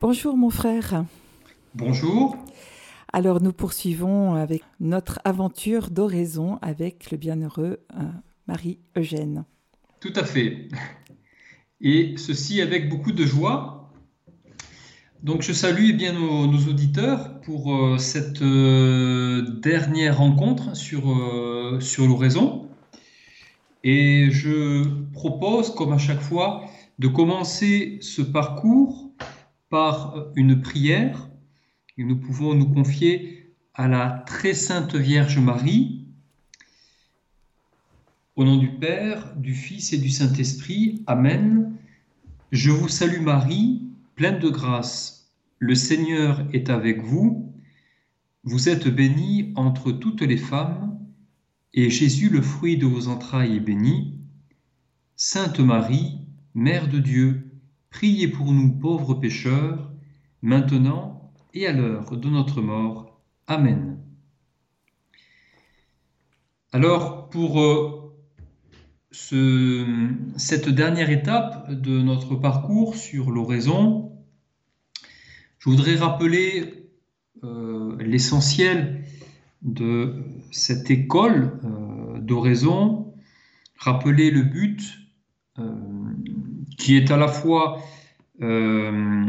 Bonjour mon frère. Bonjour. Alors nous poursuivons avec notre aventure d'oraison avec le bienheureux euh, Marie-Eugène. Tout à fait. Et ceci avec beaucoup de joie. Donc je salue eh bien nos, auditeurs pour euh, cette euh, dernière rencontre sur, sur l'oraison. Et je propose, comme à chaque fois, de commencer ce parcours par une prière nous pouvons nous confier à la très sainte Vierge Marie. Au nom du Père, du Fils et du Saint-Esprit, Amen. Je vous salue Marie, pleine de grâce. Le Seigneur est avec vous. Vous êtes bénie entre toutes les femmes, et Jésus, le fruit de vos entrailles, est béni. Sainte Marie, Mère de Dieu, Priez pour nous pauvres pécheurs, maintenant et à l'heure de notre mort. Amen. Alors, pour euh, cette dernière étape de notre parcours sur l'oraison, je voudrais rappeler euh, l'essentiel de cette école euh, d'oraison, rappeler le but qui est à la fois euh,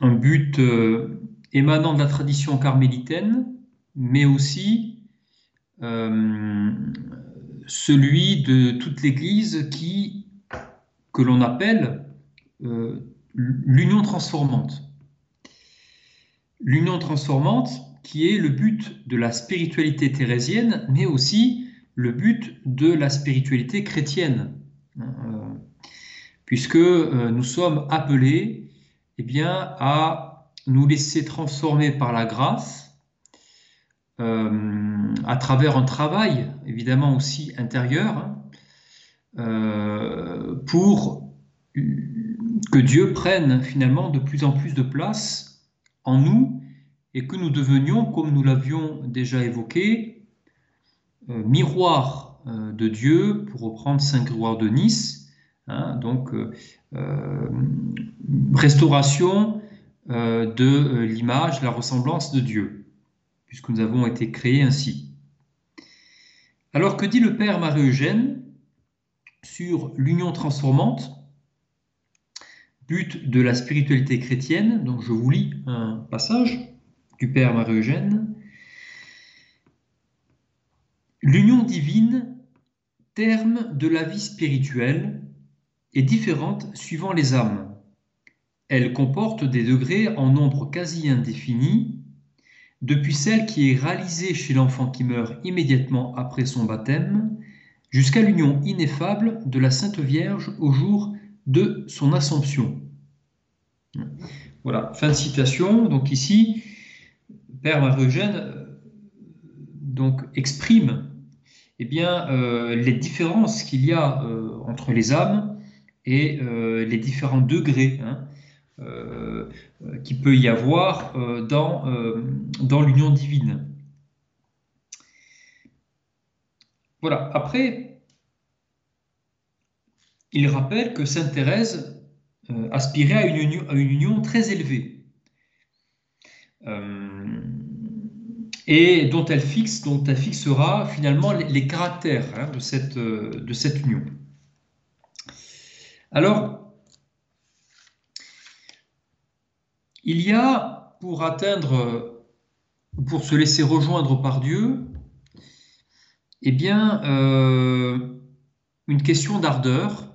un but euh, émanant de la tradition carmélitaine, mais aussi euh, celui de toute l'Église qui, que l'on appelle l'union transformante. L'union transformante qui est le but de la spiritualité thérésienne, mais aussi le but de la spiritualité chrétienne puisque euh, nous sommes appelés eh bien, à nous laisser transformer par la grâce euh, à travers un travail évidemment aussi intérieur hein, euh, pour que Dieu prenne finalement de plus en plus de place en nous et que nous devenions, comme nous l'avions déjà évoqué, miroir de Dieu, pour reprendre Saint Grégoire de Nice, Hein, donc, euh, euh, restauration euh, de l'image, la ressemblance de Dieu, puisque nous avons été créés ainsi. Alors que dit le Père Marie-Eugène sur l'union transformante, but de la spiritualité chrétienne Donc je vous lis un passage du Père Marie-Eugène. L'union divine, terme de la vie spirituelle, est différente suivant les âmes. Elle comporte des degrés en nombre quasi indéfini, depuis celle qui est réalisée chez l'enfant qui meurt immédiatement après son baptême, jusqu'à l'union ineffable de la Sainte Vierge au jour de son Assomption. Voilà, fin de citation. Donc ici, Père Marie-Eugène euh, donc, exprime eh bien, euh, les différences qu'il y a euh, entre les âmes et euh, les différents degrés hein, euh, qu'il peut y avoir euh, dans, l'union divine. Voilà, après, il rappelle que Sainte Thérèse aspirait à une, union, très élevée. et dont elle fixera finalement les, caractères hein, de cette union. Alors, il y a, pour atteindre, pour se laisser rejoindre par Dieu, eh bien, euh, une question d'ardeur,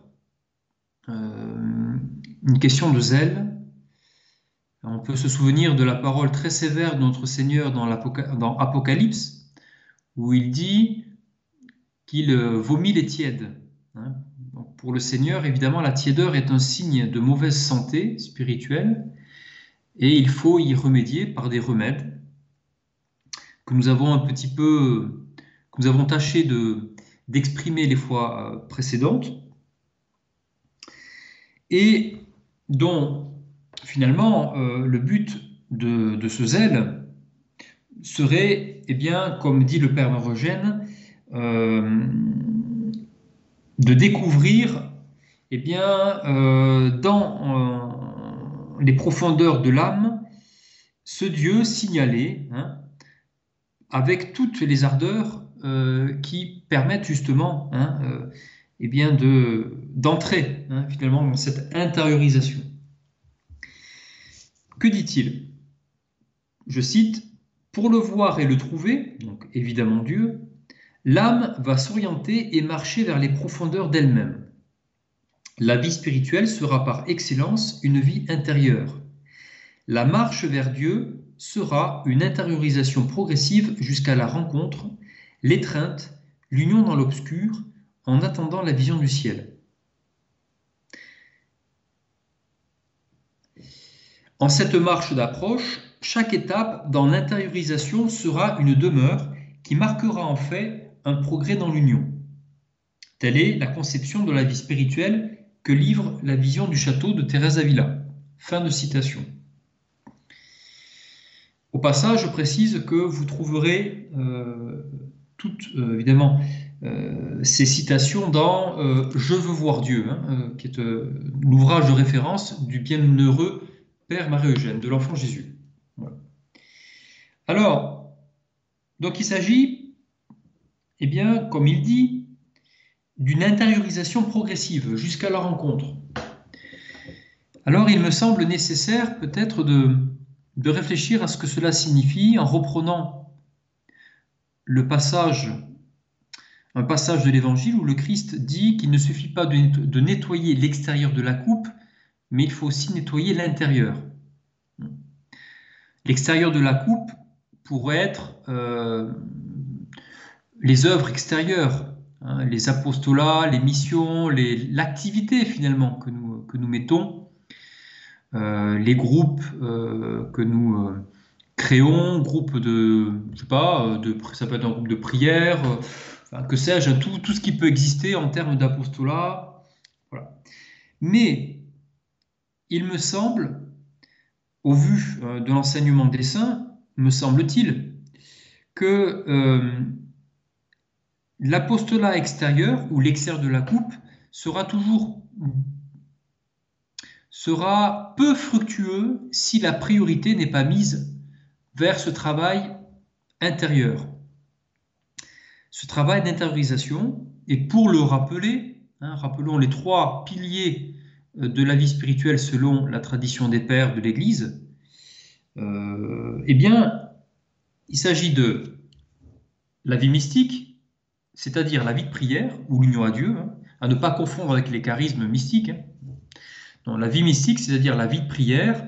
euh, une question de zèle. On peut se souvenir de la parole très sévère de notre Seigneur dans, Apocalypse, où il dit qu'il euh, vomit les tièdes. Hein pour le Seigneur, évidemment, la tiédeur est un signe de mauvaise santé spirituelle et il faut y remédier par des remèdes que nous avons un petit peu, que nous avons tâché de, d'exprimer les fois euh, précédentes et dont finalement euh, le but de, ce zèle serait, eh bien, comme dit le Père Marogène, euh, de découvrir eh bien, euh, dans, euh, les profondeurs de l'âme, ce Dieu signalé, hein, avec toutes les ardeurs euh, qui permettent justement hein, eh bien de, d'entrer hein, finalement dans cette intériorisation. Que dit-il? Je cite, Pour le voir et le trouver, donc évidemment Dieu, l'âme va s'orienter et marcher vers les profondeurs d'elle-même. La vie spirituelle sera par excellence une vie intérieure. La marche vers Dieu sera une intériorisation progressive jusqu'à la rencontre, l'étreinte, l'union dans l'obscur, en attendant la vision du ciel. En cette marche d'approche, chaque étape dans l'intériorisation sera une demeure qui marquera en fait un progrès dans l'union. Telle est la conception de la vie spirituelle que livre la vision du château de Thérèse Avila. Fin de citation. Au passage, je précise que vous trouverez euh, toutes, euh, évidemment, euh, ces citations dans Je veux voir Dieu, hein, qui est l'ouvrage de référence du bienheureux Père Marie-Eugène, de l'enfant Jésus. Alors, donc il s'agit, eh bien, comme il dit, d'une intériorisation progressive jusqu'à la rencontre. Alors, il me semble nécessaire peut-être de, réfléchir à ce que cela signifie en reprenant le passage, un passage de l'Évangile où le Christ dit qu'il ne suffit pas de nettoyer l'extérieur de la coupe, mais il faut aussi nettoyer l'intérieur. L'extérieur de la coupe pourrait être euh, les œuvres extérieures, hein, les apostolats, les missions, l'activité finalement que nous, que nous mettons euh, les groupes euh, que nous euh, créons, groupes de, je sais pas, de, ça peut être un groupe de prière, que sais-je, tout, tout, ce qui peut exister en termes d'apostolat. Voilà. Mais il me semble, au vu de l'enseignement des saints, me semble-t-il, que l'apostolat extérieur ou l'extérieur de la coupe sera toujours sera peu fructueux si la priorité n'est pas mise vers ce travail intérieur. Ce travail d'intériorisation, et pour le rappeler, hein, rappelons les trois piliers euh, de la vie spirituelle selon la tradition des pères de l'Église, euh, eh bien, il s'agit de la vie mystique, c'est-à-dire la vie de prière ou l'union à Dieu, hein, à ne pas confondre avec les charismes mystiques. Hein la vie mystique, c'est-à-dire la vie de prière,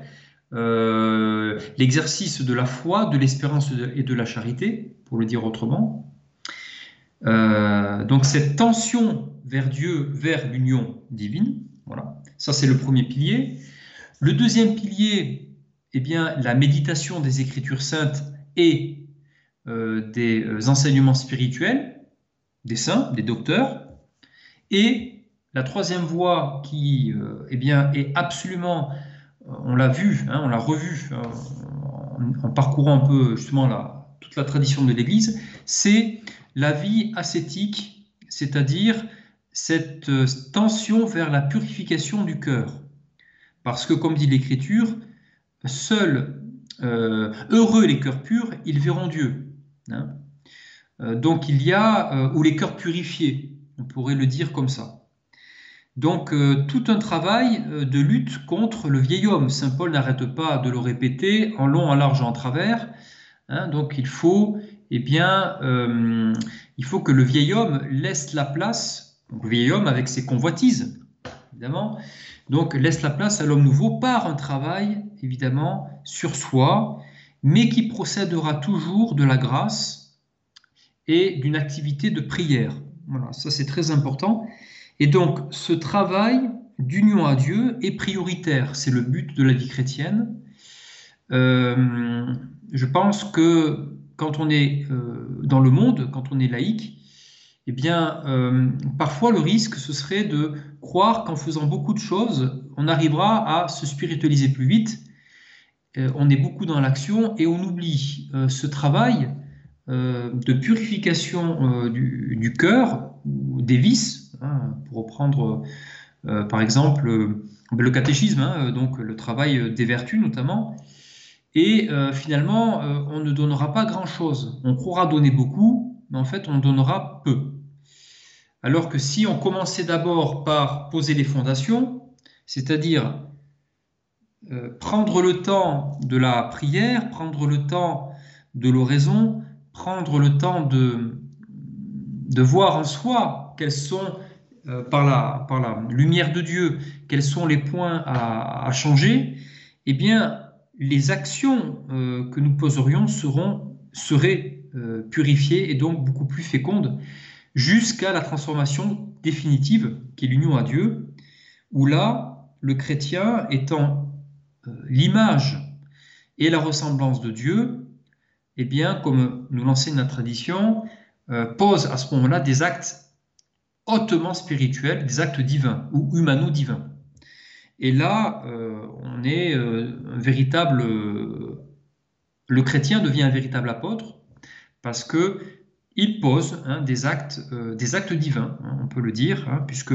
euh, l'exercice de la foi, de l'espérance et de la charité, pour le dire autrement. Euh, donc cette tension vers Dieu, vers l'union divine, voilà, ça c'est le premier pilier. Le deuxième pilier, eh bien, la méditation des Écritures saintes et euh, des enseignements spirituels des saints, des docteurs, et la troisième voie qui euh, eh bien, est absolument, euh, on l'a vu, hein, on l'a revu euh, en, parcourant un peu justement la, toute la tradition de l'Église, c'est la vie ascétique, c'est-à-dire cette tension vers la purification du cœur. Parce que, comme dit l'Écriture, seuls heureux les cœurs purs, ils verront Dieu. Hein. Donc il y a, ou les cœurs purifiés, on pourrait le dire comme ça. Donc euh, tout un travail euh, de lutte contre le vieil homme. Saint Paul n'arrête pas de le répéter en long, en large, en travers. Hein. donc il faut, eh bien, euh, il faut que le vieil homme laisse la place, le vieil homme avec ses convoitises, évidemment, donc laisse la place à l'homme nouveau par un travail, évidemment, sur soi, mais qui procédera toujours de la grâce et d'une activité de prière. Voilà, ça c'est très important. Et donc, ce travail d'union à Dieu est prioritaire. C'est le but de la vie chrétienne. Euh, je pense que quand on est euh, dans le monde, quand on est laïque, eh bien, euh, parfois le risque, ce serait de croire qu'en faisant beaucoup de choses, on arrivera à se spiritualiser plus vite. on est beaucoup dans l'action et on oublie ce travail de purification du, du cœur, des vices, Hein, pour reprendre, euh, par exemple, le catéchisme, hein, donc le travail des vertus notamment. Et finalement, on ne donnera pas grand-chose. On croira donner beaucoup, mais en fait, on donnera peu. Alors que si on commençait d'abord par poser les fondations, c'est-à-dire prendre le temps de la prière, prendre le temps de l'oraison, prendre le temps de, de voir en soi quels sont, euh, par, la, par la lumière de Dieu, quels sont les points à, changer, eh bien, les actions euh, que nous poserions seront, seraient euh, purifiées et donc beaucoup plus fécondes jusqu'à la transformation définitive qui est l'union à Dieu, où là, le chrétien étant l'image et la ressemblance de Dieu, eh bien, comme nous l'enseigne la tradition, euh, pose à ce moment-là des actes hautement spirituels, des actes divins ou humano-divins. Et là, euh, on est euh, un véritable. le chrétien devient un véritable apôtre parce que il pose hein, des, actes, des actes divins, hein, on peut le dire, hein, puisque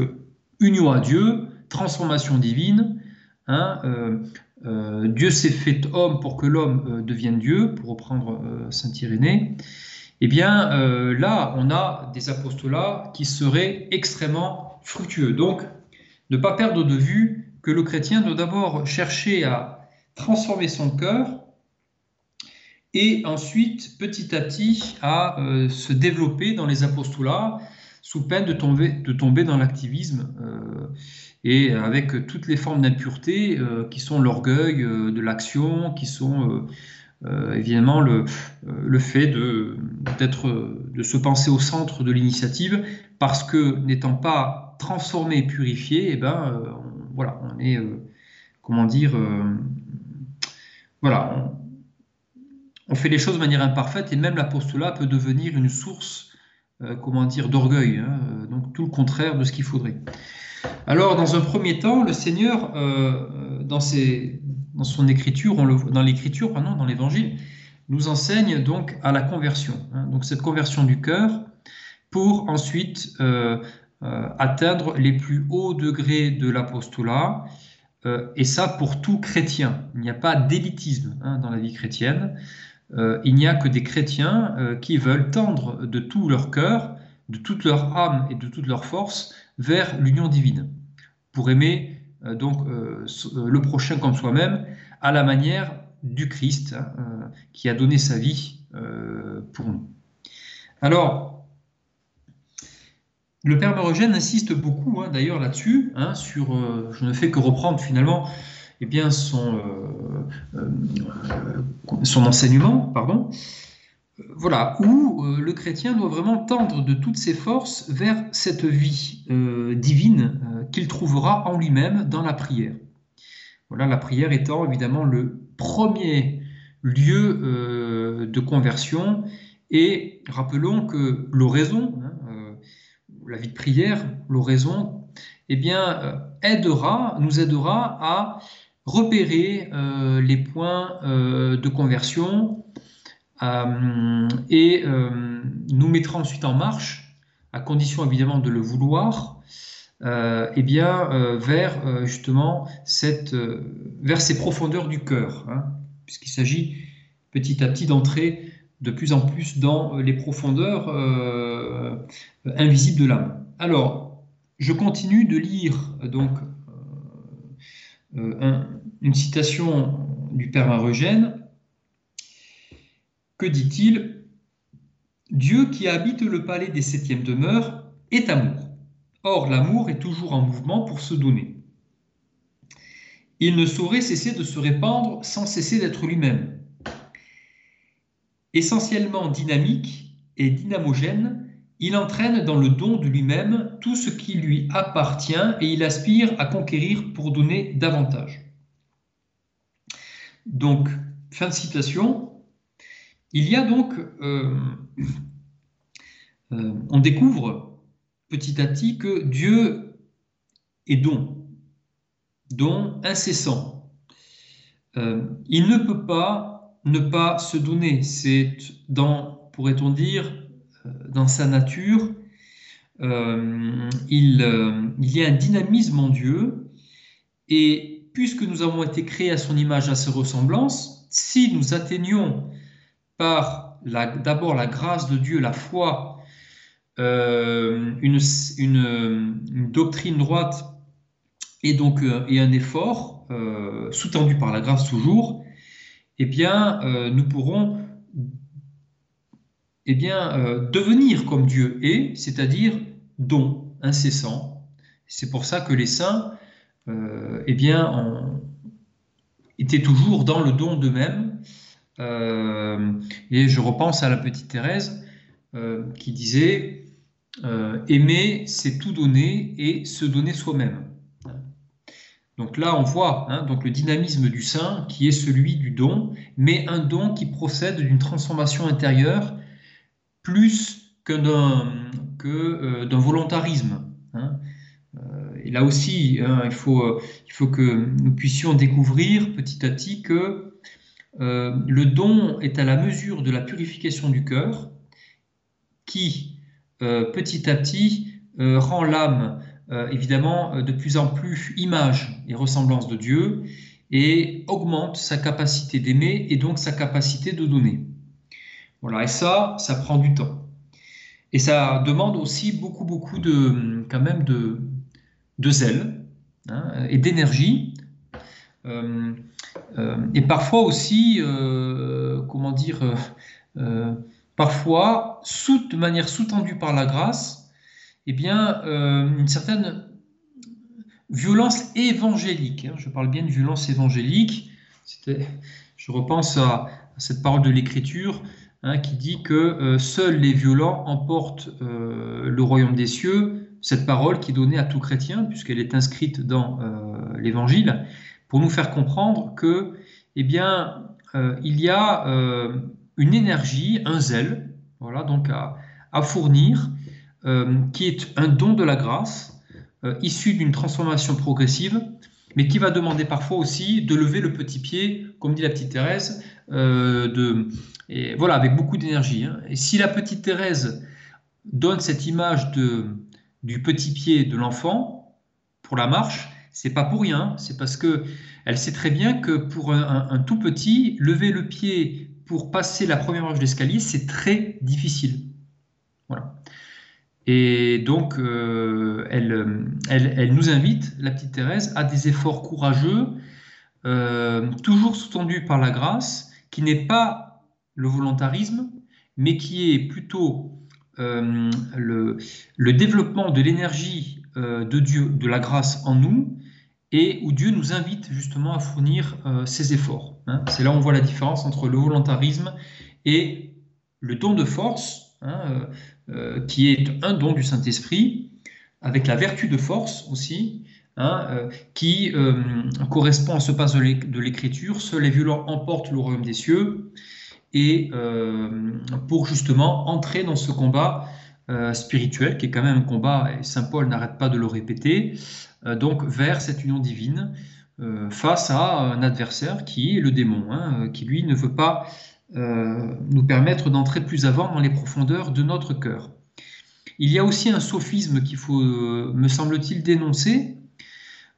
union à Dieu, transformation divine, Dieu s'est fait homme pour que l'homme devienne Dieu, pour reprendre Saint Irénée. Eh bien, euh, là, on a des apostolats qui seraient extrêmement fructueux. Donc, ne pas perdre de vue que le chrétien doit d'abord chercher à transformer son cœur et ensuite, petit à petit, à euh, se développer dans les apostolats sous peine de tomber, de tomber dans l'activisme euh, et avec toutes les formes d'impureté qui sont l'orgueil de l'action, qui sont euh, évidemment le, euh, fait de, se penser au centre de l'initiative, parce que n'étant pas transformé et purifié, eh ben, euh, voilà, on est, comment dire, voilà, on, fait les choses de manière imparfaite, et même l'apostolat peut devenir une source, comment dire, d'orgueil, hein, donc tout le contraire de ce qu'il faudrait. Alors, dans un premier temps, le Seigneur, dans ses, dans son écriture, dans l'écriture, pardon, dans l'évangile, nous enseigne donc à la conversion. Hein. donc cette conversion du cœur pour ensuite euh, euh, atteindre les plus hauts degrés de l'apostolat. Euh, et ça pour tout chrétien. Il n'y a pas d'élitisme hein, dans la vie chrétienne. Il n'y a que des chrétiens qui veulent tendre de tout leur cœur, de toute leur âme et de toute leur force vers l'union divine, pour aimer euh, donc euh, euh, le prochain comme soi-même, à la manière du Christ hein, qui a donné sa vie pour nous. Alors, le Père Marogène insiste beaucoup hein, d'ailleurs là-dessus, hein, sur, je ne fais que reprendre finalement eh bien, son, son enseignement, pardon, voilà, où euh, le chrétien doit vraiment tendre de toutes ses forces vers cette vie euh, divine euh, qu'il trouvera en lui-même dans la prière. Voilà, la prière étant évidemment le premier lieu de conversion. Et rappelons que l'oraison, hein, la vie de prière, l'oraison, eh bien, aidera, nous aidera à repérer les points de conversion, euh, et euh, nous mettra ensuite en marche, à condition évidemment de le vouloir, euh, vers justement cette, vers ces profondeurs du cœur, hein, puisqu'il s'agit petit à petit d'entrer de plus en plus dans les profondeurs invisibles de l'âme. Alors, je continue de lire donc une citation du Père Marogène que dit-il? Dieu qui habite le palais des septièmes demeures est amour. Or, l'amour est toujours en mouvement pour se donner. Il ne saurait cesser de se répandre sans cesser d'être lui-même. Essentiellement dynamique et dynamogène, il entraîne dans le don de lui-même tout ce qui lui appartient et il aspire à conquérir pour donner davantage. Donc, fin de citation, il y a donc, euh, euh, on découvre petit à petit que Dieu est don, don incessant. Euh, il ne peut pas ne pas se donner. C'est dans, pourrait-on dire, dans sa nature, il, il, y a un dynamisme en Dieu Et puisque nous avons été créés à son image, à ses ressemblances, si nous atteignons par d'abord la grâce de Dieu, la foi, euh, une, doctrine droite et donc euh, un effort euh, sous-tendu par la grâce toujours, eh bien, nous pourrons eh devenir comme Dieu est, c'est-à-dire don incessant. C'est pour ça que les saints eh bien, étaient toujours dans le don d'eux-mêmes. et je repense à la petite Thérèse qui disait euh, aimer, c'est tout donner et se donner soi-même. Donc là, on voit hein, donc le dynamisme du saint qui est celui du don, mais un don qui procède d'une transformation intérieure plus que d'un euh, volontarisme. Hein. Euh, et là aussi, hein, il, faut, il faut que nous puissions découvrir petit à petit que le don est à la mesure de la purification du cœur qui, euh, petit à petit euh, rend l'âme euh, évidemment de plus en plus image et ressemblance de Dieu et augmente sa capacité d'aimer et donc sa capacité de donner. Voilà, et ça, ça prend du temps. Et ça demande aussi beaucoup, beaucoup quand même de, de zèle hein, et d'énergie. et parfois aussi, comment dire, parfois, sous, de manière sous-tendue par la grâce, eh bien, euh, une certaine violence évangélique. Hein. je parle bien de violence évangélique. Je repense à, cette parole de l'Écriture hein, qui dit que euh, seuls les violents emportent euh, le royaume des cieux. Cette parole qui est donnée à tout chrétien, puisqu'elle est inscrite dans l'Évangile, pour nous faire comprendre que, eh bien, il y a une énergie, un zèle, voilà, donc à, fournir, euh, qui est un don de la grâce, euh, issu d'une transformation progressive, mais qui va demander parfois aussi de lever le petit pied, comme dit la petite Thérèse, euh, de, voilà, avec beaucoup d'énergie. Hein. Et si la petite Thérèse donne cette image de, du petit pied de l'enfant pour la marche, c'est pas pour rien, c'est parce que elle sait très bien que pour un tout petit, lever le pied pour passer la première marche d'escalier, c'est très difficile. Voilà. Et donc, euh, elle, nous invite, la petite Thérèse, à des efforts courageux, euh, toujours sous-tendus par la grâce, qui n'est pas le volontarisme, mais qui est plutôt euh, le, développement de l'énergie de Dieu, de la grâce en nous, et où Dieu nous invite justement à fournir ses efforts. Hein. C'est là où on voit la différence entre le volontarisme et le don de force, hein, euh, euh, qui est un don du Saint-Esprit, avec la vertu de force aussi, hein, euh, qui correspond à ce passe de l'Écriture, seuls les violents emportent le royaume des cieux, et pour justement entrer dans ce combat spirituel, qui est quand même un combat, et Saint Paul n'arrête pas de le répéter, donc vers cette union divine, euh, face à un adversaire qui est le démon, hein, euh, qui lui ne veut pas euh, nous permettre d'entrer plus avant dans les profondeurs de notre cœur. Il y a aussi un sophisme qu'il faut, me semble-t-il, dénoncer,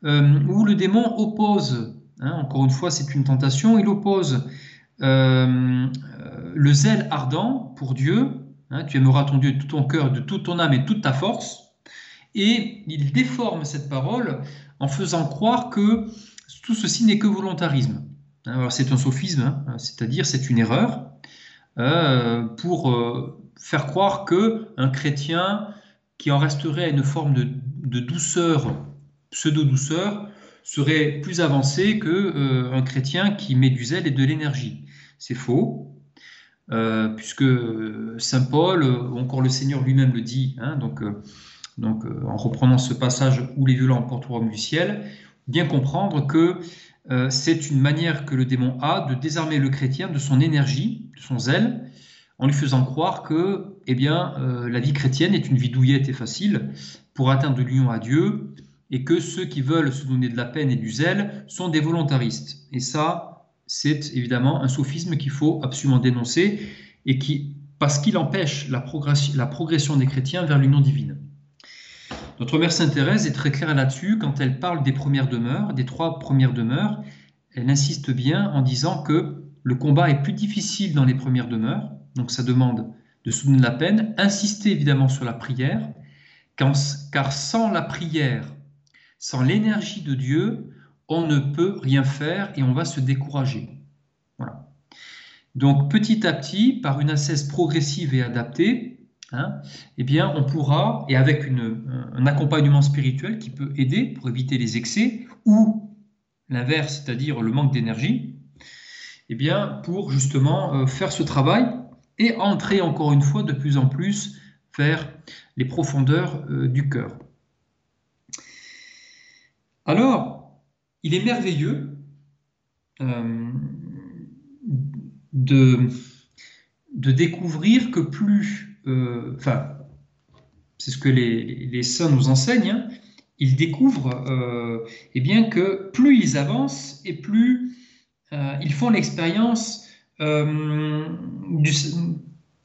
où le démon oppose, hein, encore une fois c'est une tentation, il oppose le zèle ardent pour Dieu, hein, tu aimeras ton Dieu de tout ton cœur, de toute ton âme et de toute ta force, et il déforme cette parole en faisant croire que tout ceci n'est que volontarisme. Alors c'est un sophisme, hein, c'est-à-dire c'est une erreur euh, pour euh, faire croire que un chrétien qui en resterait à une forme de, douceur, pseudo-douceur, serait plus avancé que euh, un chrétien qui met du zèle et de l'énergie. C'est faux, puisque saint Paul, ou encore le Seigneur lui-même le dit. Hein, donc, donc en reprenant ce passage où les violents portent au royaume du ciel, bien comprendre que euh, c'est une manière que le démon a de désarmer le chrétien de son énergie, de son zèle, en lui faisant croire que eh bien, euh, la vie chrétienne est une vie douillette et facile pour atteindre l'union à Dieu, et que ceux qui veulent se donner de la peine et du zèle sont des volontaristes. Et ça, c'est évidemment un sophisme qu'il faut absolument dénoncer, et qui, parce qu'il empêche la progression des chrétiens vers l'union divine. Notre mère Sainte Thérèse est très claire là-dessus quand elle parle des premières demeures, des trois premières demeures. Elle insiste bien en disant que le combat est plus difficile dans les premières demeures, donc ça demande de soutenir la peine. Insister évidemment sur la prière, car sans la prière, sans l'énergie de Dieu, on ne peut rien faire et on va se décourager. Voilà. Donc petit à petit, par une assesse progressive et adaptée, hein, eh bien, on pourra, et avec un accompagnement spirituel qui peut aider pour éviter les excès, ou l'inverse, c'est-à-dire le manque d'énergie, eh bien, pour justement euh, faire ce travail et entrer encore une fois de plus en plus vers les profondeurs euh, du cœur. Alors, il est merveilleux euh, de, découvrir que plus, euh, enfin, c'est ce que les, saints nous enseignent, hein, ils découvrent eh bien que plus ils avancent et plus ils font l'expérience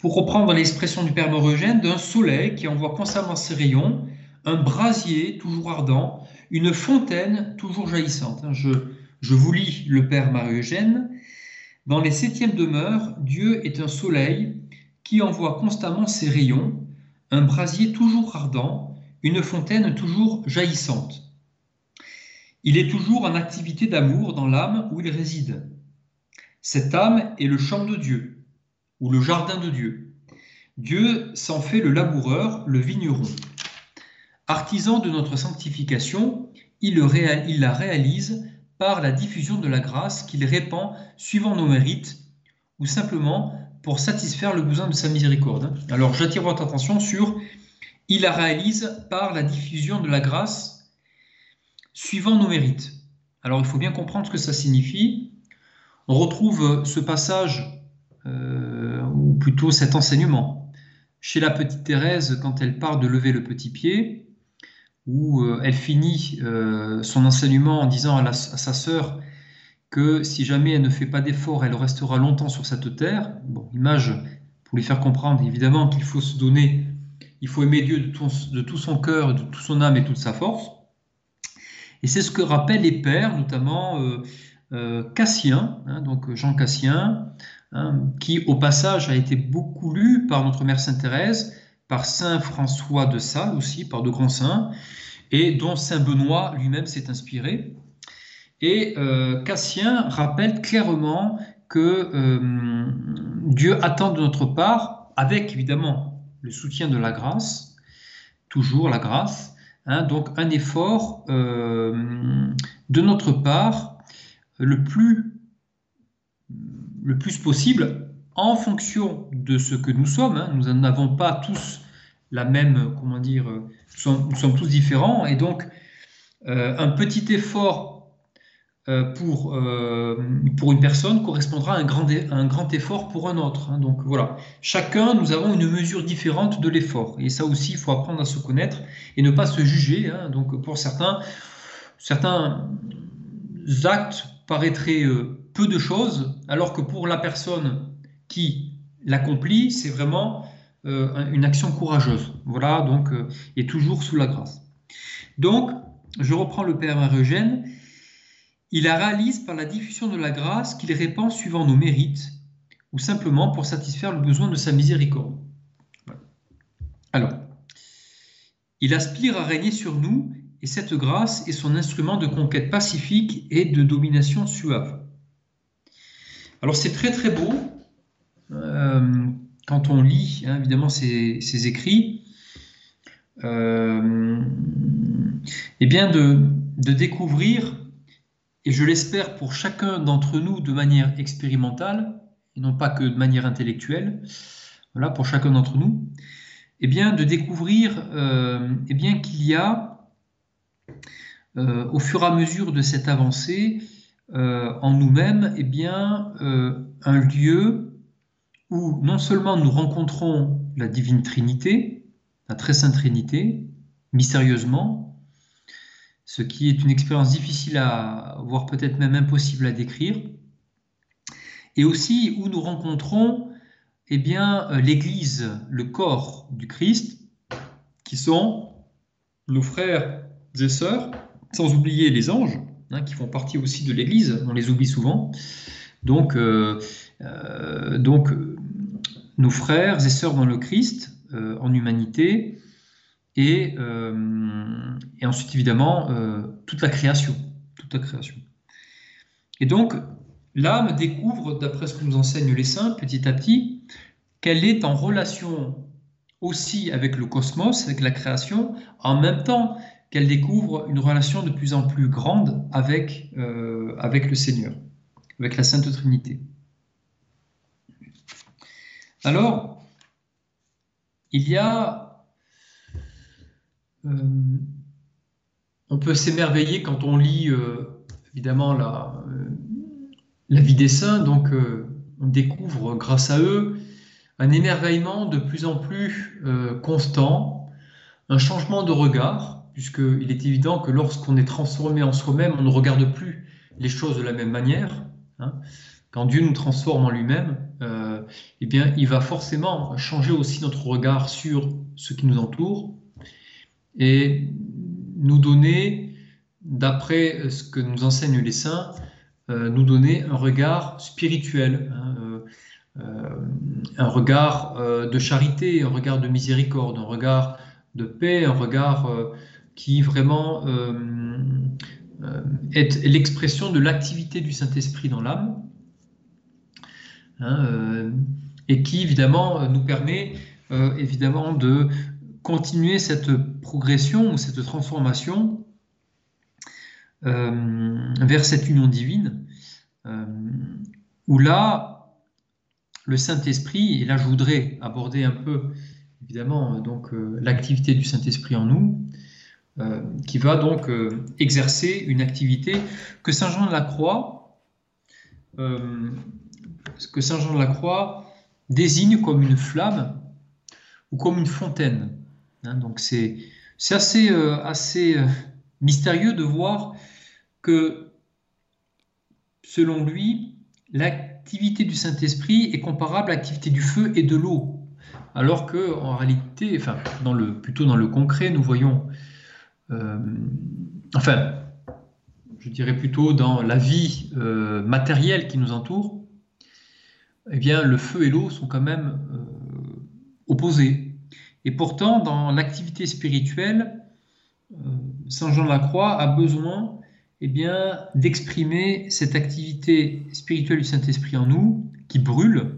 pour reprendre l'expression du Père Morogène, d'un soleil qui envoie constamment ses rayons, un brasier toujours ardent, une fontaine toujours jaillissante. Je, je vous lis le Père Marie-Eugène. Dans les septièmes demeures, Dieu est un soleil qui envoie constamment ses rayons, un brasier toujours ardent, une fontaine toujours jaillissante. Il est toujours en activité d'amour dans l'âme où il réside. Cette âme est le champ de Dieu ou le jardin de Dieu. Dieu s'en fait le laboureur, le vigneron. Artisan de notre sanctification, il, la réalise par la diffusion de la grâce qu'il répand suivant nos mérites ou simplement pour satisfaire le besoin de sa miséricorde. Alors j'attire votre attention sur il la réalise par la diffusion de la grâce suivant nos mérites. Alors il faut bien comprendre ce que ça signifie. On retrouve ce passage euh, ou plutôt cet enseignement. Chez la petite Thérèse, quand elle part de lever le petit pied, où euh, elle finit euh, son enseignement en disant à, sa sœur que si jamais elle ne fait pas d'effort, elle restera longtemps sur cette terre. Bon, image pour lui faire comprendre évidemment qu'il faut se donner, il faut aimer Dieu de tout, son cœur, de toute son âme et toute sa force. Et c'est ce que rappellent les pères, notamment Cassien, hein, donc Jean Cassien, Hein, qui au passage a été beaucoup lu par notre mère Sainte Thérèse, par Saint François de Sales aussi, par de grands saints, et dont Saint Benoît lui-même s'est inspiré. Et euh, Cassien rappelle clairement que euh, Dieu attend de notre part, avec évidemment le soutien de la grâce, toujours la grâce, hein, donc un effort euh, de notre part le plus le plus possible en fonction de ce que nous sommes. Hein. Nous n'avons pas tous la même, comment dire, nous sommes, tous différents et donc euh, un petit effort euh, pour, euh, pour une personne correspondra à un grand, un grand effort pour un autre. Hein. Donc voilà, chacun, nous avons une mesure différente de l'effort. Et ça aussi, il faut apprendre à se connaître et ne pas se juger. Hein. Donc pour certains, certains actes paraîtraient peu de choses, alors que pour la personne qui l'accomplit, c'est vraiment euh, une action courageuse. Voilà, donc, euh, et toujours sous la grâce. Donc, je reprends le Père Marie-Eugène. Il la réalise par la diffusion de la grâce qu'il répand suivant nos mérites, ou simplement pour satisfaire le besoin de sa miséricorde. Alors, il aspire à régner sur nous, et cette grâce est son instrument de conquête pacifique et de domination suave. Alors c'est très très beau euh, quand on lit hein, évidemment ces, écrits, euh, eh bien de, découvrir, et je l'espère pour chacun d'entre nous de manière expérimentale, et non pas que de manière intellectuelle, voilà, pour chacun d'entre nous, eh bien de découvrir euh, eh bien qu'il y a, au fur et à mesure de cette avancée, euh, en nous-mêmes eh bien, euh, un lieu où non seulement nous rencontrons la divine Trinité, la très sainte Trinité, mystérieusement, ce qui est une expérience difficile à, voire peut-être même impossible à décrire, et aussi où nous rencontrons eh bien, euh, l'Église, le corps du Christ, qui sont nos frères et sœurs, sans oublier les anges, hein, qui font partie aussi de l'Église, on les oublie souvent. Donc, euh, euh, donc nos frères et sœurs dans le Christ, en humanité, et, et ensuite évidemment toute la création, toute la création. Et donc l'âme découvre, d'après ce que nous enseignent les saints, petit à petit, qu'elle est en relation aussi avec le cosmos, avec la création, en même temps qu'elle découvre une relation de plus en plus grande euh, avec le Seigneur, avec la Sainte Trinité. Alors, il y a... Euh, on peut s'émerveiller quand on lit, euh, évidemment, la, la vie des saints, donc on découvre grâce à eux un émerveillement de plus en plus euh, constant, un changement de regard, puisqu'il est évident que lorsqu'on est transformé en soi-même, on ne regarde plus les choses de la même manière. Hein. Quand Dieu nous transforme en lui-même, euh, eh bien, il va forcément changer aussi notre regard sur ce qui nous entoure et nous donner, d'après ce que nous enseignent les saints, euh, nous donner un regard spirituel, hein, euh, un regard de charité, un regard de miséricorde, un regard de paix, un regard qui vraiment est l'expression de l'activité du Saint-Esprit dans l'âme. Hein, et qui évidemment nous permet évidemment de continuer cette progression ou cette transformation vers cette union divine, où là, le Saint-Esprit, et là je voudrais aborder un peu évidemment donc euh, l'activité du Saint-Esprit en nous, euh, qui va donc euh, exercer une activité que Saint Jean de la Croix, que Saint Jean de la Croix désigne comme une flamme ou comme une fontaine. Hein. donc c'est assez, assez mystérieux de voir que selon lui, la l'activité du Saint-Esprit est comparable à l'activité du feu et de l'eau. Alors que, en réalité, enfin, plutôt dans le concret, nous voyons, euh, enfin, je dirais plutôt dans la vie euh, matérielle qui nous entoure, eh bien, le feu et l'eau sont quand même euh, opposés. Et pourtant, dans l'activité spirituelle, Saint Jean de la Croix a besoin eh bien, d'exprimer cette activité spirituelle du Saint-Esprit en nous qui brûle.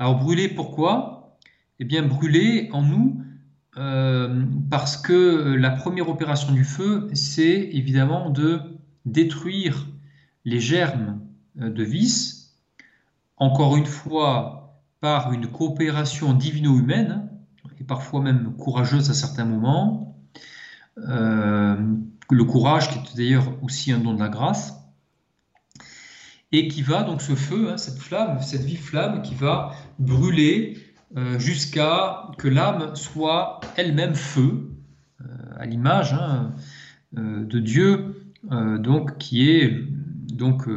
Alors brûler pourquoi? Eh bien brûler en nous euh, parce que la première opération du feu, c'est évidemment de détruire les germes euh, de vice, encore une fois par une coopération divino-humaine, et parfois même courageuse à certains moments, euh, le courage, qui est d'ailleurs aussi un don de la grâce, et qui va donc ce feu, hein, cette flamme, cette vive flamme, qui va brûler euh, jusqu'à que l'âme soit elle-même feu, euh, à l'image hein, de Dieu, donc qui est donc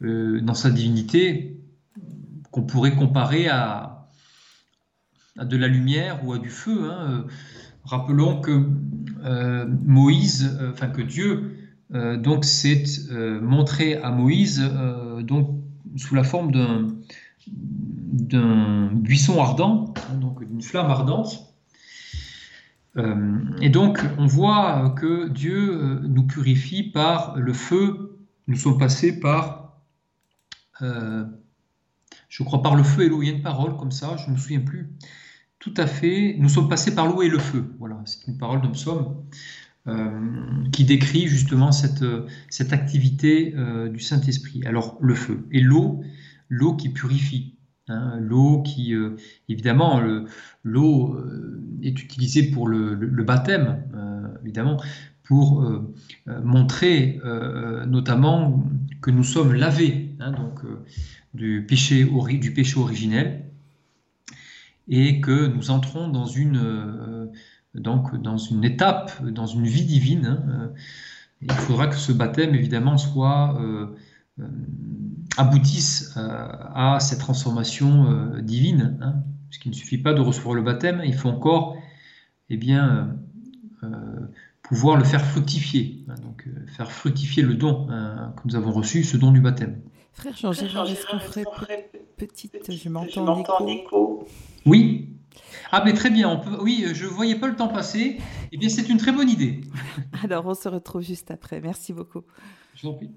dans sa divinité qu'on pourrait comparer à, de la lumière ou à du feu. Hein, Rappelons que euh, Moïse, euh, que Dieu euh, donc s'est montré à Moïse donc sous la forme d'un d'un buisson ardent, hein, donc d'une flamme ardente. et donc on voit que Dieu nous purifie par le feu. Nous sommes passés par, je crois par le feu et l'eau. Il y a une parole comme ça, je ne me souviens plus. Tout à fait. Nous sommes passés par l'eau et le feu. Voilà, c'est une parole d'un psaume euh, qui décrit justement cette, cette activité euh, du Saint-Esprit. Alors, le feu et l'eau, l'eau qui purifie. Hein, l'eau qui, euh, évidemment, l'eau est utilisée pour le, baptême, évidemment, pour montrer notamment que nous sommes lavés hein, donc, du, péché, originel et que nous entrons dans une, euh, donc dans une étape, dans une vie divine. Hein, euh, il faudra que ce baptême, évidemment, soit euh, aboutisse à cette transformation divine, hein, puisqu'il ne suffit pas de recevoir le baptême, il faut encore, eh bien, pouvoir le faire fructifier, hein, donc faire fructifier le don que nous avons reçu, ce don du baptême. Frère Jean-Gérard, est-ce qu'on ferait petite, je m'entends en écho. Oui. Ah mais très bien, on peut... oui, je ne voyais pas le temps passer. Eh bien, c'est une très bonne idée. Alors, on se retrouve juste après. Merci beaucoup. Je vous en prie.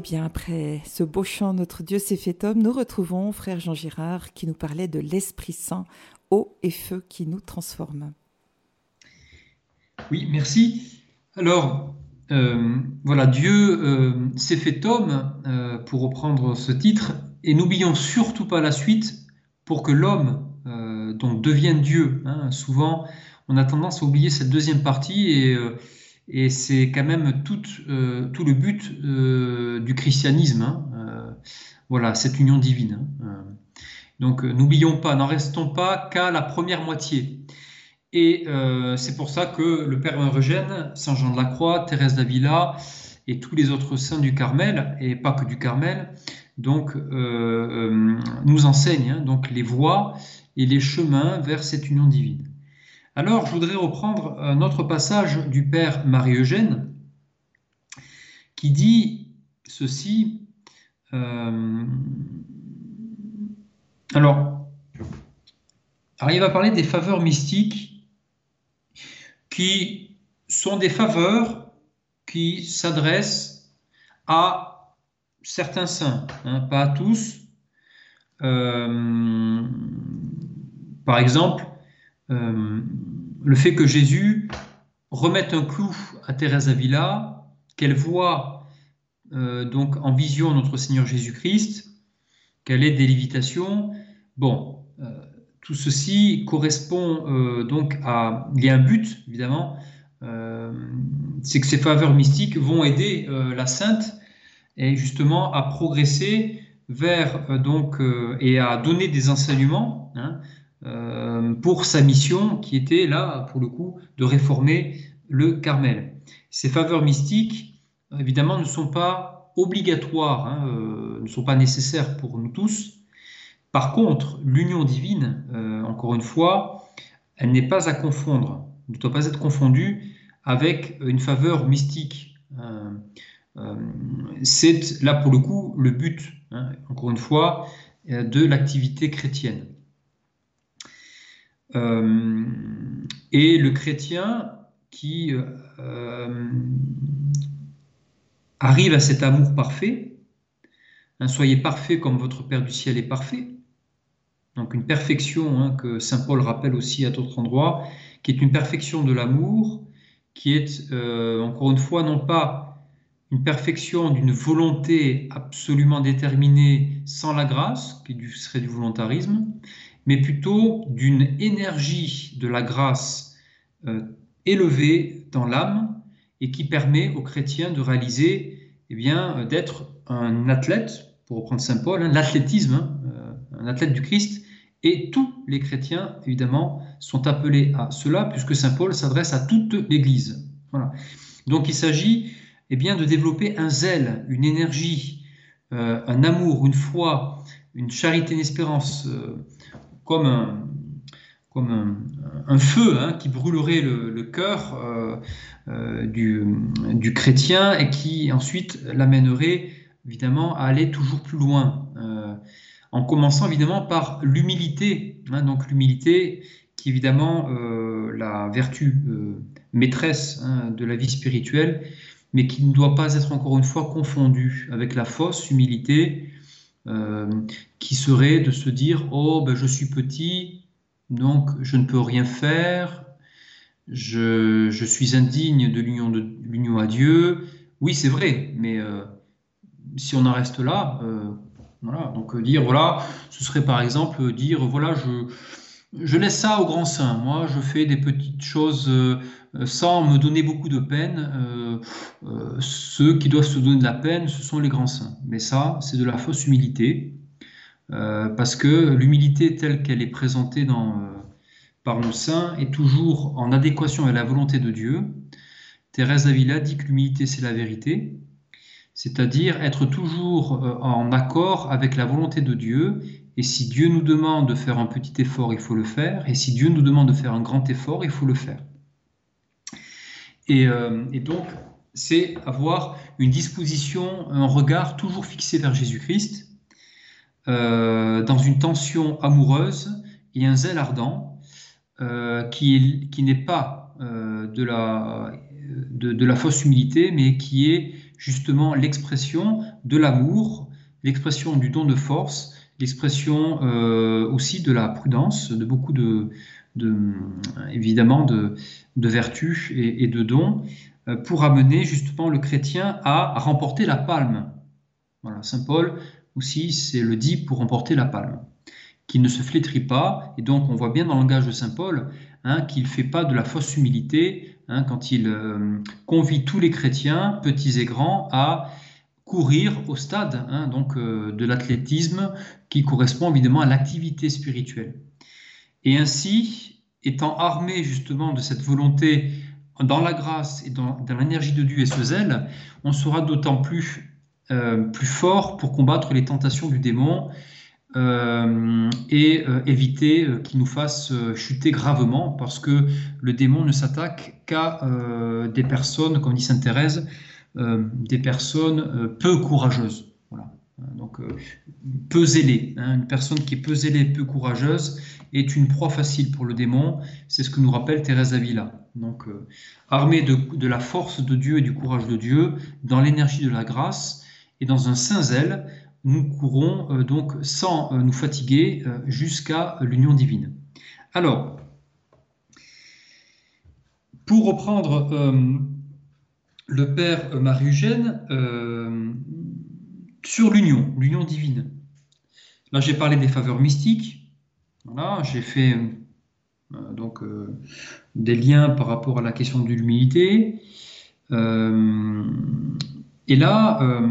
Bien, après ce beau chant Notre Dieu s'est fait homme, nous retrouvons frère Jean Girard qui nous parlait de l'Esprit Saint, eau et feu qui nous transforme. Oui, merci. Alors, euh, voilà, Dieu euh, s'est fait homme, euh, pour reprendre ce titre, et n'oublions surtout pas la suite pour que l'homme donc devienne Dieu. Hein. Souvent, on a tendance à oublier cette deuxième partie et et c'est quand même tout, euh, le but euh, du christianisme. Hein, euh, voilà, cette union divine. Hein, donc n'oublions pas, n'en restons pas qu'à la première moitié. Et c'est pour ça que le Père Eugène, Saint Jean de la Croix, Thérèse d'Avila et tous les autres saints du Carmel, et pas que du Carmel, donc, nous enseignent hein, donc les voies et les chemins vers cette union divine. Alors, je voudrais reprendre un autre passage du Père Marie-Eugène qui dit ceci. Euh, alors, il va parler des faveurs mystiques qui sont des faveurs qui s'adressent à certains saints, hein, pas à tous. Euh, par exemple, euh, le fait que Jésus remette un clou à Thérèse Avila, qu'elle voit euh, donc en vision notre Seigneur Jésus-Christ, qu'elle ait des lévitations. Bon, tout ceci correspond donc à. Il y a un but, évidemment, c'est que ces faveurs mystiques vont aider la sainte et justement à progresser vers donc et à donner des enseignements. Hein, euh, pour sa mission qui était là, pour le coup, de réformer le Carmel. Ces faveurs mystiques, évidemment, ne sont pas obligatoires, hein, euh, ne sont pas nécessaires pour nous tous. Par contre, l'union divine, euh, encore une fois, elle n'est pas à confondre, ne doit pas être confondue avec une faveur mystique. c'est là pour le coup le but, hein, encore une fois, de l'activité chrétienne. Euh, et le chrétien qui euh, arrive à cet amour parfait, hein, soyez parfait comme votre Père du ciel est parfait. Donc une perfection hein, que Saint Paul rappelle aussi à d'autres endroits, qui est une perfection de l'amour, qui est euh, encore une fois non pas une perfection d'une volonté absolument déterminée sans la grâce, qui serait du volontarisme, mais plutôt d'une énergie de la grâce euh, élevée dans l'âme et qui permet aux chrétiens de réaliser, eh bien, euh, d'être un athlète, pour reprendre Saint Paul, hein, l'athlétisme, hein, euh, un athlète du Christ, et tous les chrétiens, évidemment, sont appelés à cela, puisque Saint Paul s'adresse à toute l'Église. Voilà. Donc il s'agit eh bien, de développer un zèle, une énergie, un amour, une foi, une charité, une espérance, comme un, feu hein, qui brûlerait le, cœur euh, euh, du, du, chrétien et qui ensuite l'amènerait évidemment à aller toujours plus loin, euh, en commençant évidemment par l'humilité. Hein, donc l'humilité qui est évidemment la vertu maîtresse hein, de la vie spirituelle, mais qui ne doit pas être encore une fois confondue avec la fausse humilité euh, qui serait de se dire oh ben je suis petit donc je ne peux rien faire je, je suis indigne de l'union de l'union à Dieu. Oui c'est vrai mais euh, si on en reste là euh, voilà. Donc dire voilà ce serait par exemple dire voilà je je laisse ça au grand saint. Moi, je fais des petites choses euh, sans me donner beaucoup de peine. Euh, euh, ceux qui doivent se donner de la peine, ce sont les grands saints. Mais ça, c'est de la fausse humilité. parce que l'humilité telle qu'elle est présentée par nos saints est toujours en adéquation avec la volonté de Dieu. Thérèse d'Avila dit que l'humilité, c'est la vérité, c'est-à-dire être toujours en accord avec la volonté de Dieu et si Dieu nous demande de faire un petit effort, il faut le faire. Et si Dieu nous demande de faire un grand effort, il faut le faire. Et, euh, donc, c'est avoir une disposition, un regard toujours fixé vers Jésus-Christ, euh, dans une tension amoureuse et un zèle ardent euh, qui, qui n'est pas de, la, de, de la fausse humilité, mais qui est justement l'expression de l'amour, l'expression du don de force, l'expression euh, aussi de la prudence, de beaucoup de, évidemment de, vertus et, de dons, euh, pour amener justement le chrétien à, remporter la palme. Voilà, Saint Paul aussi, c'est le dit pour remporter la palme, qu'il ne se flétrit pas, et donc on voit bien dans le langage de Saint Paul hein, qu'il ne fait pas de la fausse humilité hein, quand il euh, convie tous les chrétiens, petits et grands, à courir au stade hein, donc, euh, de l'athlétisme qui correspond évidemment à l'activité spirituelle. Et ainsi, étant armé justement de cette volonté dans la grâce et dans, l'énergie de Dieu et ce zèle, on sera d'autant plus, euh, plus fort pour combattre les tentations du démon euh, et éviter qu'il nous fasse chuter gravement parce que le démon ne s'attaque qu'à des personnes, comme dit Sainte Thérèse, des personnes euh, peu courageuses. Voilà. donc peu zélée. Hein. une personne qui est peu zélée, peu courageuse, est une proie facile pour le démon. C'est ce que nous rappelle Thérèse Avila. Donc, armée de, de, la force de Dieu et du courage de Dieu, dans l'énergie de la grâce et dans un saint zèle, nous courons donc sans nous fatiguer jusqu'à l'union divine. Alors, pour reprendre euh, le Père Marie-Eugène euh, sur l'union, l'union divine. Là, j'ai parlé des faveurs mystiques. Voilà, j'ai fait euh, donc des liens par rapport à la question de l'humilité. et là,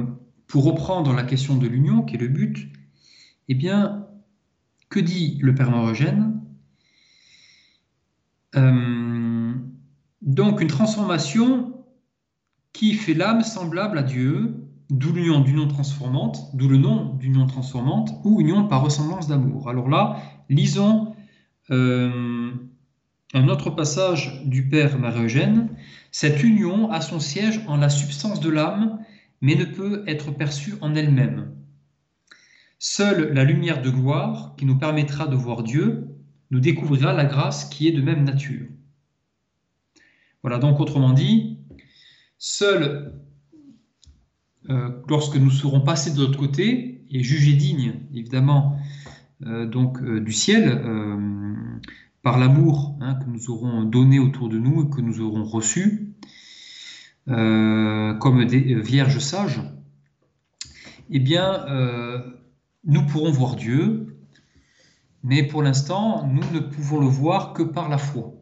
pour reprendre la question de l'union, qui est le but, eh bien, que dit le Père Marie-Eugène? Donc une transformation qui fait l'âme semblable à Dieu, d'où l'union d'union transformante, d'où le nom d'union transformante, ou union par ressemblance d'amour. Alors là, lisons euh, un autre passage du Père Marie-Eugène. Cette union a son siège en la substance de l'âme, mais ne peut être perçue en elle-même. Seule la lumière de gloire, qui nous permettra de voir Dieu, nous découvrira la grâce qui est de même nature. Voilà, donc autrement dit, seul euh, lorsque nous serons passés de l'autre côté et jugés dignes, évidemment, euh, donc euh, du ciel, par l'amour hein, que nous aurons donné autour de nous et que nous aurons reçu, comme des vierges sages, eh bien, nous pourrons voir Dieu, mais pour l'instant, nous ne pouvons le voir que par la foi.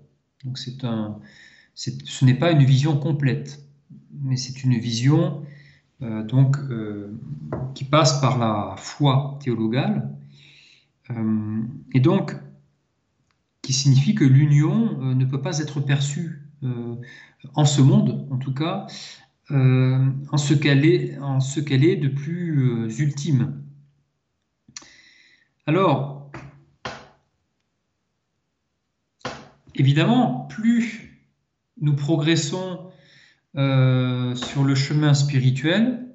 Ce n'est pas une vision complète, mais c'est une vision euh, donc, euh, qui passe par la foi théologale, euh, et donc qui signifie que l'union ne peut pas être perçue en ce monde, en tout cas, en ce qu'elle est, en ce qu'elle est de plus ultime. Alors, évidemment, plus nous progressons euh, sur le chemin spirituel,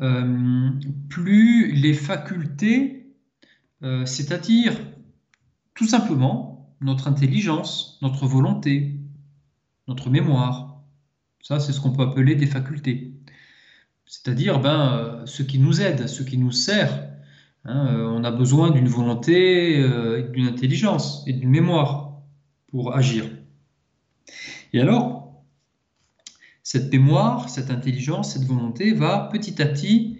euh, plus les facultés, euh, c'est-à-dire tout simplement notre intelligence, notre volonté, notre mémoire, ça c'est ce qu'on peut appeler des facultés, c'est-à-dire ben, ce qui nous aide, ce qui nous sert. Hein, on a besoin d'une volonté, d'une intelligence et d'une mémoire pour agir. Et alors, cette mémoire, cette intelligence, cette volonté va petit à petit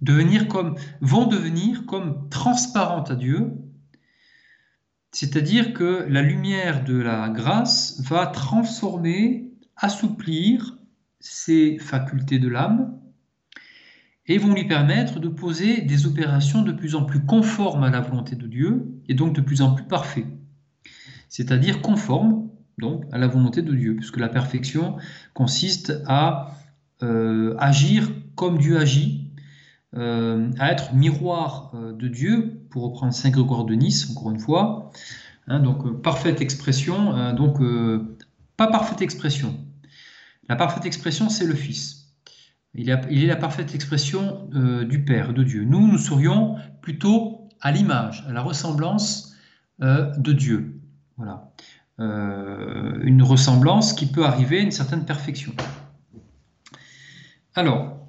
devenir comme, vont devenir comme transparentes à Dieu, c'est-à-dire que la lumière de la grâce va transformer, assouplir ces facultés de l'âme et vont lui permettre de poser des opérations de plus en plus conformes à la volonté de Dieu et donc de plus en plus parfaites, c'est-à-dire conformes donc à la volonté de Dieu, puisque la perfection consiste à euh, agir comme Dieu agit, euh, à être miroir euh, de Dieu, pour reprendre Saint Grégoire de Nice, encore une fois. Hein, donc parfaite expression, donc pas parfaite expression. La parfaite expression, c'est le Fils. Il, il, est la parfaite expression du Père, de Dieu. Nous, nous serions plutôt à l'image, à la ressemblance de Dieu. Voilà. Euh, une ressemblance qui peut arriver à une certaine perfection. Alors,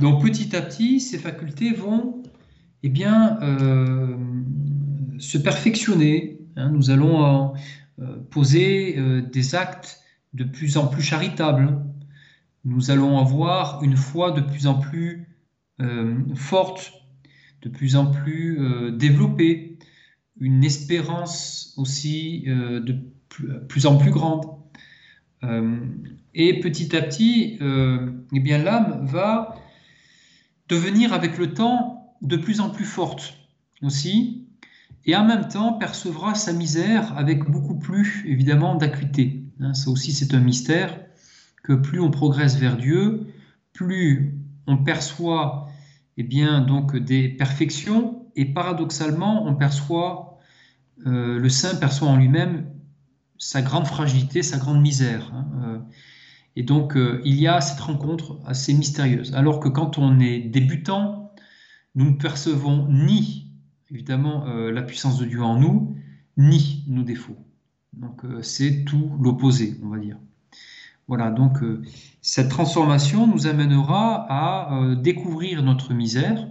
donc petit à petit, ces facultés vont eh bien, euh, se perfectionner. Hein. nous allons euh, poser des actes de plus en plus charitables. Nous allons avoir une foi de plus en plus forte, de plus en plus développée une espérance aussi euh, de plus, en plus grande. Euh, et petit à petit, euh, eh bien l'âme va devenir avec le temps de plus en plus forte aussi, et en même temps percevra sa misère avec beaucoup plus évidemment d'acuité. Hein, ça aussi c'est un mystère que plus on progresse vers Dieu, plus on perçoit eh bien donc des perfections et paradoxalement on perçoit euh, le saint perçoit en lui-même sa grande fragilité, sa grande misère. Hein, euh. Et donc, euh, il y a cette rencontre assez mystérieuse. Alors que quand on est débutant, nous ne percevons ni, évidemment, la puissance de Dieu en nous, ni nos défauts. Donc, c'est tout l'opposé, on va dire. Voilà, donc cette transformation nous amènera à découvrir notre misère,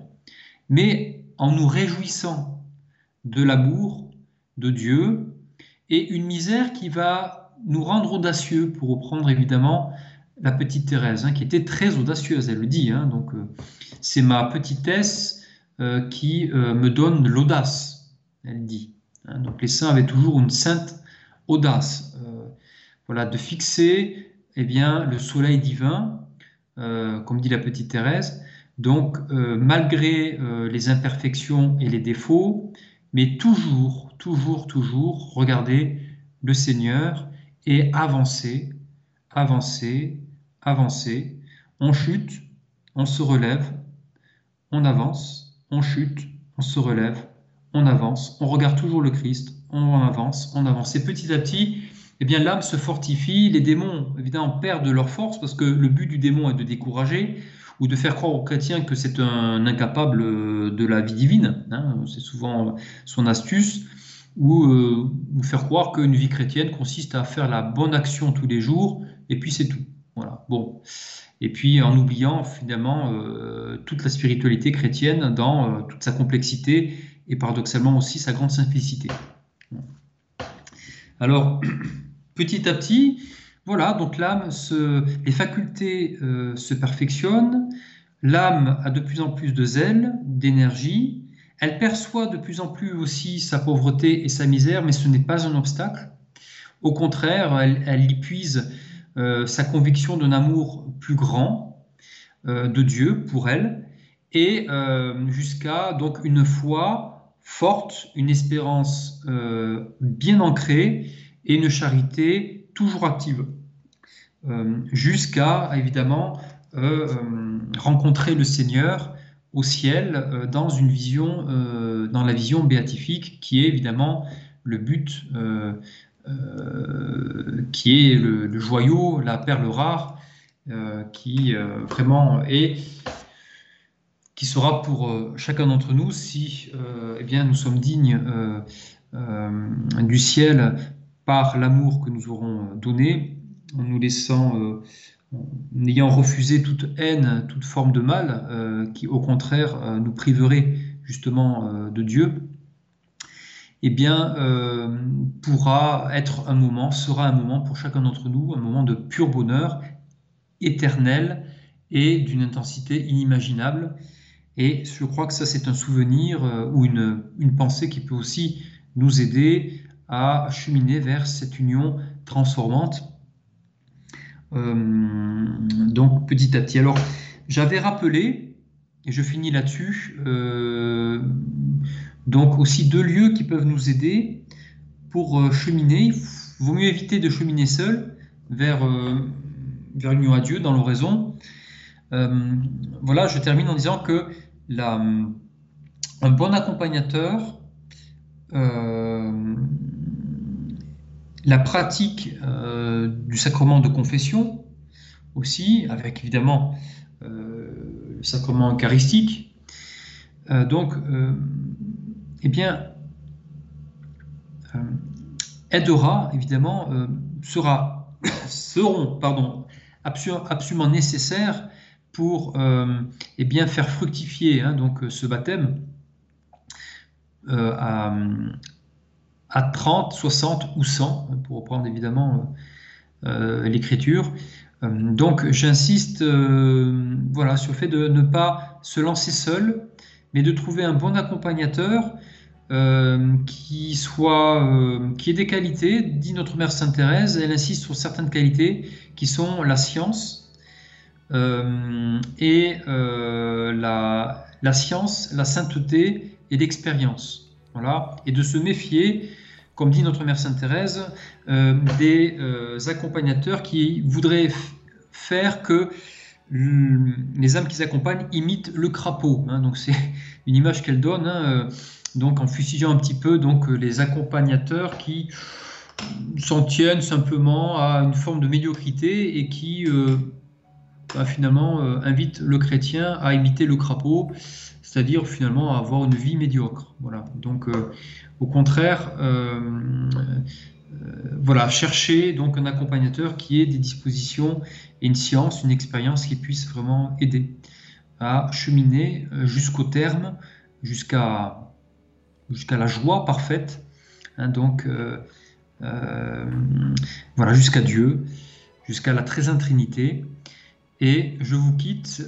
mais en nous réjouissant de l'amour de Dieu et une misère qui va nous rendre audacieux, pour reprendre évidemment la petite Thérèse, hein, qui était très audacieuse, elle le dit. Hein, donc, euh, c'est ma petitesse euh, qui euh, me donne l'audace, elle dit. Hein. donc, les saints avaient toujours une sainte audace, voilà, de fixer eh bien, le soleil divin, comme dit la petite Thérèse. Donc, malgré les imperfections et les défauts, mais toujours, toujours, toujours, regarder le Seigneur et avancer, avancer, avancer. On chute, on se relève, on avance, on chute, on se relève, on avance, on regarde toujours le Christ, on avance, on avance. Et petit à petit, eh bien l'âme se fortifie, les démons évidemment perdent leur force parce que le but du démon est de décourager ou de faire croire aux chrétiens que c'est un incapable de la vie divine. Hein. c'est souvent son astuce ou euh, nous faire croire qu'une vie chrétienne consiste à faire la bonne action tous les jours, et puis c'est tout. Voilà. Bon. Et puis en oubliant finalement euh, toute la spiritualité chrétienne dans euh, toute sa complexité et paradoxalement aussi sa grande simplicité. Alors, petit à petit, voilà, donc l'âme, les facultés se perfectionnent, l'âme a de plus en plus de zèle, d'énergie, elle perçoit de plus en plus aussi sa pauvreté et sa misère, mais ce n'est pas un obstacle. Au contraire, elle, y puise euh, sa conviction d'un amour plus grand euh, de Dieu pour elle, et euh, jusqu'à donc une foi forte, une espérance bien ancrée et une charité toujours active, jusqu'à évidemment rencontrer le Seigneur au ciel euh, dans une vision, euh, dans la vision béatifique qui est évidemment le but, euh, qui est le, joyau, la perle rare, qui vraiment est qui sera pour chacun d'entre nous si eh bien, nous sommes dignes du ciel par l'amour que nous aurons donné, en nous laissant n'ayant refusé toute haine, toute forme de mal, euh, qui au contraire euh, nous priverait justement euh, de Dieu, eh bien, pourra être un moment, sera un moment pour chacun d'entre nous, un moment de pur bonheur éternel et d'une intensité inimaginable. Et je crois que ça, c'est un souvenir ou une, pensée qui peut aussi nous aider à cheminer vers cette union transformante donc petit à petit. Alors j'avais rappelé, et je finis là-dessus, euh, donc aussi deux lieux qui peuvent nous aider pour euh, cheminer. Il vaut mieux éviter de cheminer seul vers, vers l'union à Dieu dans l'oraison. voilà, je termine en disant que un bon accompagnateur la pratique euh, du sacrement de confession aussi, avec évidemment euh, le sacrement eucharistique. Euh, donc, eh bien, aidera évidemment, sera, seront pardon, absolument nécessaires pour eh bien, faire fructifier hein, donc, ce baptême à, à 30, 60 ou 100, pour reprendre évidemment euh, euh, l'écriture. Euh, donc j'insiste voilà, sur le fait de ne pas se lancer seul, mais de trouver un bon accompagnateur qui soit qui ait des qualités, dit notre mère Sainte Thérèse, elle insiste sur certaines qualités qui sont la science et la, la, science, la sainteté et l'expérience. Voilà, et de se méfier comme dit notre mère Sainte Thérèse, euh, des euh, accompagnateurs qui voudraient faire que les âmes qu'ils accompagnent imitent le crapaud. Hein. donc c'est une image qu'elle donne. Hein, euh, donc en fusillant un petit peu donc les accompagnateurs qui s'en tiennent simplement à une forme de médiocrité et qui bah, finalement invitent le chrétien à imiter le crapaud, c'est-à-dire finalement avoir une vie médiocre. Voilà. Donc au contraire, voilà, chercher donc un accompagnateur qui ait des dispositions et une science, une expérience qui puisse vraiment aider à cheminer euh, jusqu'au terme, jusqu'à la joie parfaite, hein, donc euh, euh, voilà, jusqu'à Dieu, jusqu'à la très Trinité. Et je vous quitte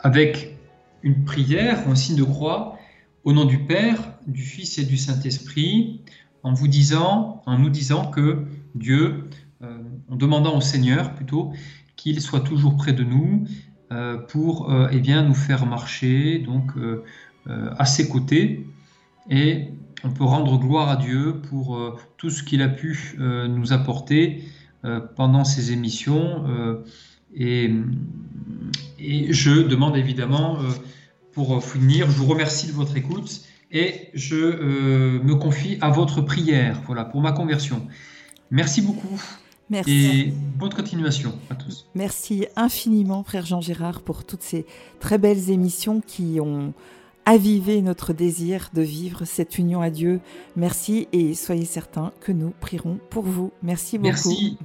avec une prière, un signe de croix, au nom du Père, du Fils et du Saint-Esprit, en vous disant, en nous disant que Dieu, en demandant au Seigneur plutôt, qu'il soit toujours près de nous euh, pour euh, eh bien, nous faire marcher donc, euh, à ses côtés. Et on peut rendre gloire à Dieu pour tout ce qu'il a pu nous apporter pendant ces émissions. Et, et, je demande évidemment, pour finir, je vous remercie de votre écoute et je me confie à votre prière voilà, pour ma conversion. Merci beaucoup. Merci. Et bonne continuation à tous. Merci infiniment, frère Jean Gérard, pour toutes ces très belles émissions qui ont avivé notre désir de vivre cette union à Dieu. Merci et soyez certains que nous prierons pour vous. Merci beaucoup. Merci.